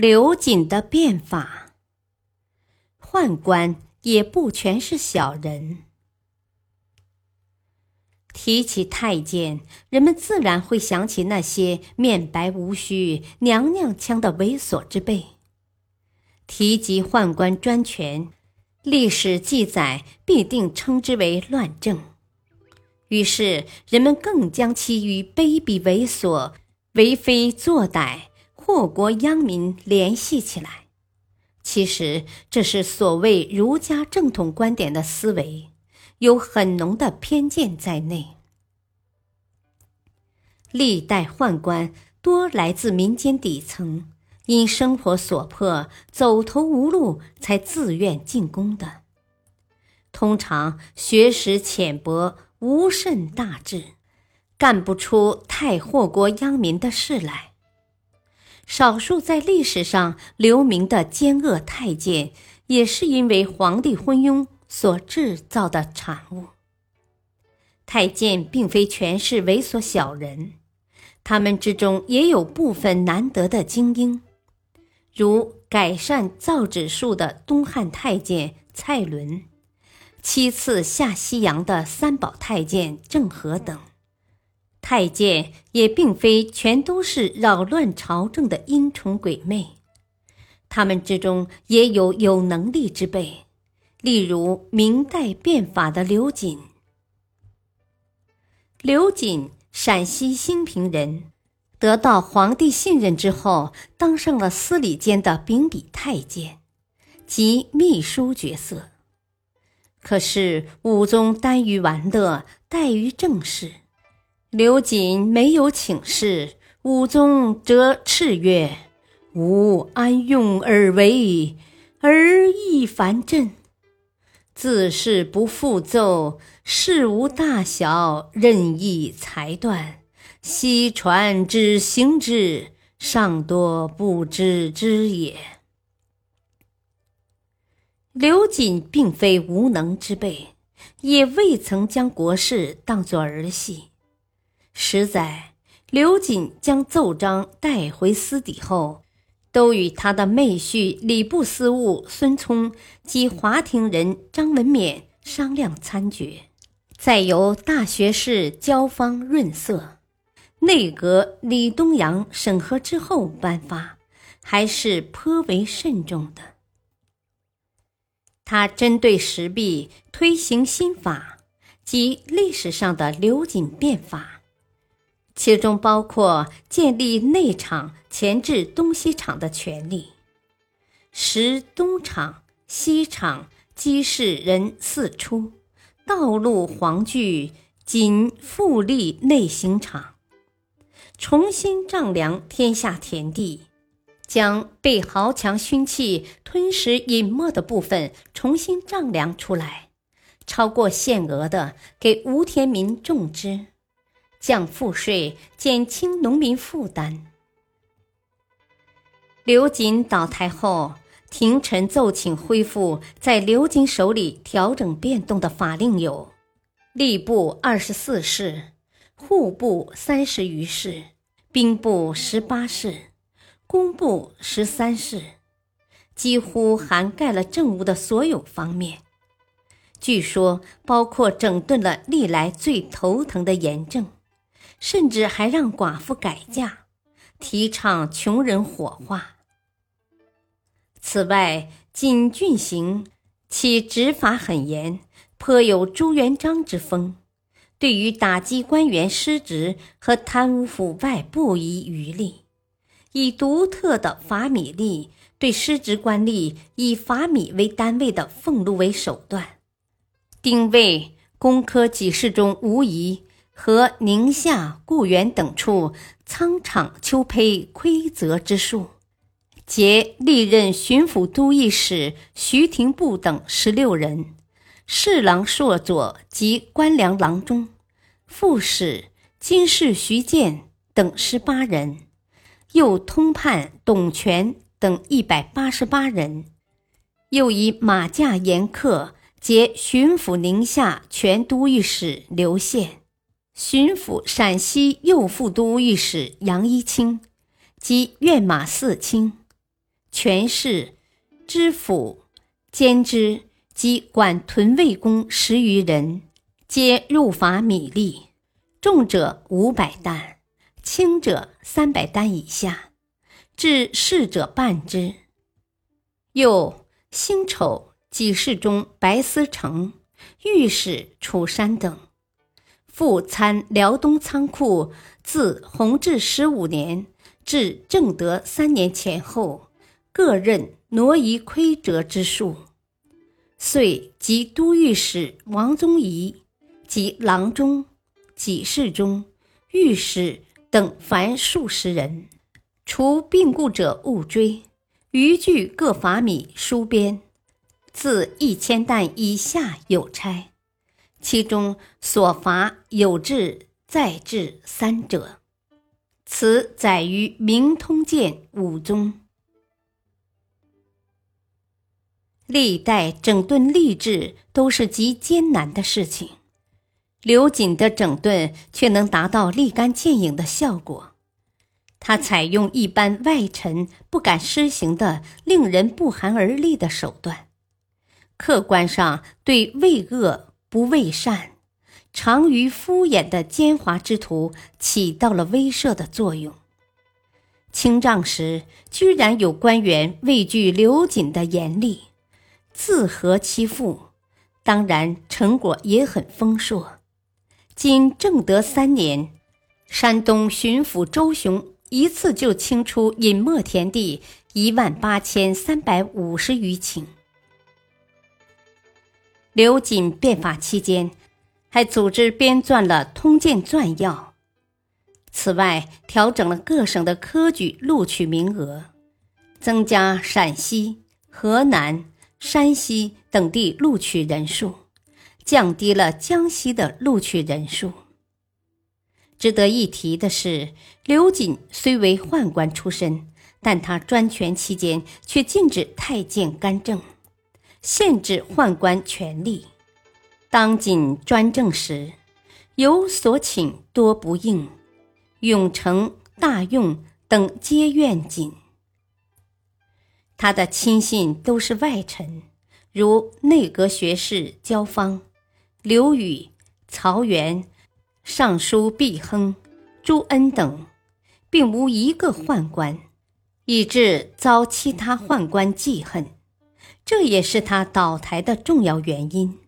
刘瑾的变法，宦官也不全是小人。提起太监，人们自然会想起那些面白无须、娘娘腔的猥琐之辈；提及宦官专权，历史记载必定称之为乱政。于是，人们更将其与卑鄙猥琐、为非作歹。祸国殃民联系起来，其实这是所谓儒家正统观点的思维，有很浓的偏见在内。历代宦官多来自民间底层，因生活所迫，走投无路才自愿进宫的。通常学识浅薄，无甚大志，干不出太祸国殃民的事来。少数在历史上留名的奸恶太监，也是因为皇帝昏庸所制造的产物。太监并非全是猥琐小人，他们之中也有部分难得的精英，如改善造纸术的东汉太监蔡伦，七次下西洋的三宝太监郑和等。太监也并非全都是扰乱朝政的阴虫鬼魅，他们之中也有有能力之辈，例如明代变法的刘瑾。刘瑾，陕西兴平人，得到皇帝信任之后，当上了司礼监的秉笔太监，即秘书角色。可是武宗耽于玩乐，怠于政事。刘瑾没有请示，武宗则斥曰：“吾安用而为，而亦烦朕。自是不复奏，事无大小，任意裁断。悉传之行之，尚多不知之也。”刘瑾并非无能之辈，也未曾将国事当作儿戏。实在，刘瑾将奏章带回司邸后，都与他的妹婿礼部司务孙聪及华亭人张文勉商量参决，再由大学士焦方润色，内阁李东阳审核之后颁发，还是颇为慎重的。他针对时弊推行新法，即历史上的刘瑾变法。其中包括建立内厂、前置东西厂的权利，使东厂、西厂机事人四出，道路黄具仅复立内行厂，重新丈量天下田地，将被豪强勋戚吞食隐没的部分重新丈量出来，超过限额的给无田民种植。降赋税，减轻农民负担。刘瑾倒台后，廷臣奏请恢复在刘瑾手里调整变动的法令有：吏部二十四事，户部三十余事，兵部十八事，工部十三事，几乎涵盖了政务的所有方面。据说，包括整顿了历来最头疼的盐政。甚至还让寡妇改嫁，提倡穷人火化。此外，锦郡行其执法很严，颇有朱元璋之风。对于打击官员失职和贪污腐败不遗余力，以独特的法米例对失职官吏以法米为单位的俸禄为手段，定位工科给事中无疑。和宁夏、固原等处仓场秋胚亏泽之数，皆历任巡抚都御史徐廷部等十六人，侍郎硕佐及官粮郎中、副使金氏徐建等十八人，又通判董权等一百八十八人，又以马驾严客结巡抚宁夏全都御史刘宪、巡抚陕西右副都御史杨一清及院马四卿。权势、知府、兼知及管屯卫工十余人，皆入法米粒，重者五百担，轻者三百担以下，至士者半之。又辛丑给事中白思成、御史楚山等，复参辽东仓库，自弘治十五年至正德三年前后。各任挪移亏折之数，遂及都御史王宗仪及郎中、给事中、御史等凡数十人，除病故者勿追，余具各法米书编，自一千担以下有差，其中所罚有治再治三者。此载于《明通鉴》五宗。历代整顿吏治都是极艰难的事情，刘瑾的整顿却能达到立竿见影的效果。他采用一般外臣不敢施行的令人不寒而栗的手段，客观上对畏恶不畏善、长于敷衍的奸猾之徒起到了威慑的作用。清账时，居然有官员畏惧刘瑾的严厉。自和其父，当然成果也很丰硕。今正德三年，山东巡抚周雄一次就清出隐没田地一万八千三百五十余顷。刘瑾变法期间，还组织编撰了《通鉴纂要》。此外，调整了各省的科举录取名额，增加陕西、河南。山西等地录取人数降低了江西的录取人数。值得一提的是，刘瑾虽为宦官出身，但他专权期间却禁止太监干政，限制宦官权力。当瑾专政时，有所请多不应，永成、大用等皆怨瑾。他的亲信都是外臣，如内阁学士焦芳、刘宇、曹元、尚书毕亨、朱恩等，并无一个宦官，以致遭其他宦官记恨，这也是他倒台的重要原因。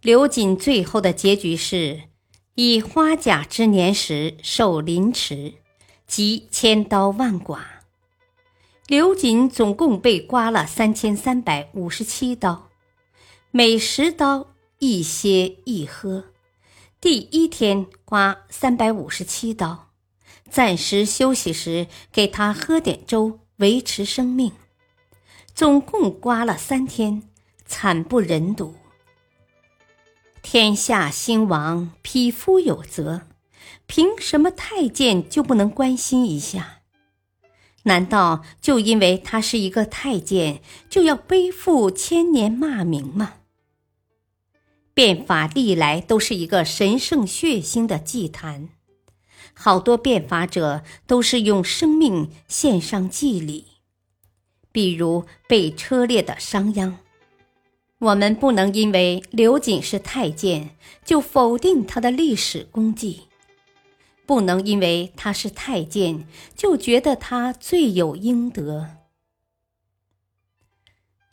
刘瑾最后的结局是，以花甲之年时受凌迟，即千刀万剐。刘瑾总共被刮了三千三百五十七刀，每十刀一歇一喝。第一天刮三百五十七刀，暂时休息时给他喝点粥维持生命。总共刮了三天，惨不忍睹。天下兴亡，匹夫有责，凭什么太监就不能关心一下？难道就因为他是一个太监，就要背负千年骂名吗？变法历来都是一个神圣血腥的祭坛，好多变法者都是用生命献上祭礼，比如被车裂的商鞅。我们不能因为刘瑾是太监，就否定他的历史功绩。不能因为他是太监，就觉得他罪有应得。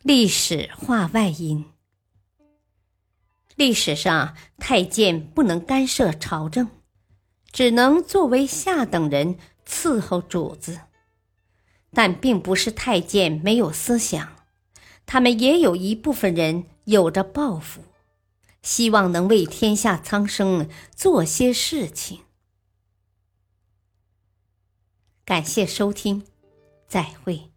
历史话外音：历史上太监不能干涉朝政，只能作为下等人伺候主子。但并不是太监没有思想，他们也有一部分人有着抱负，希望能为天下苍生做些事情。感谢收听，再会。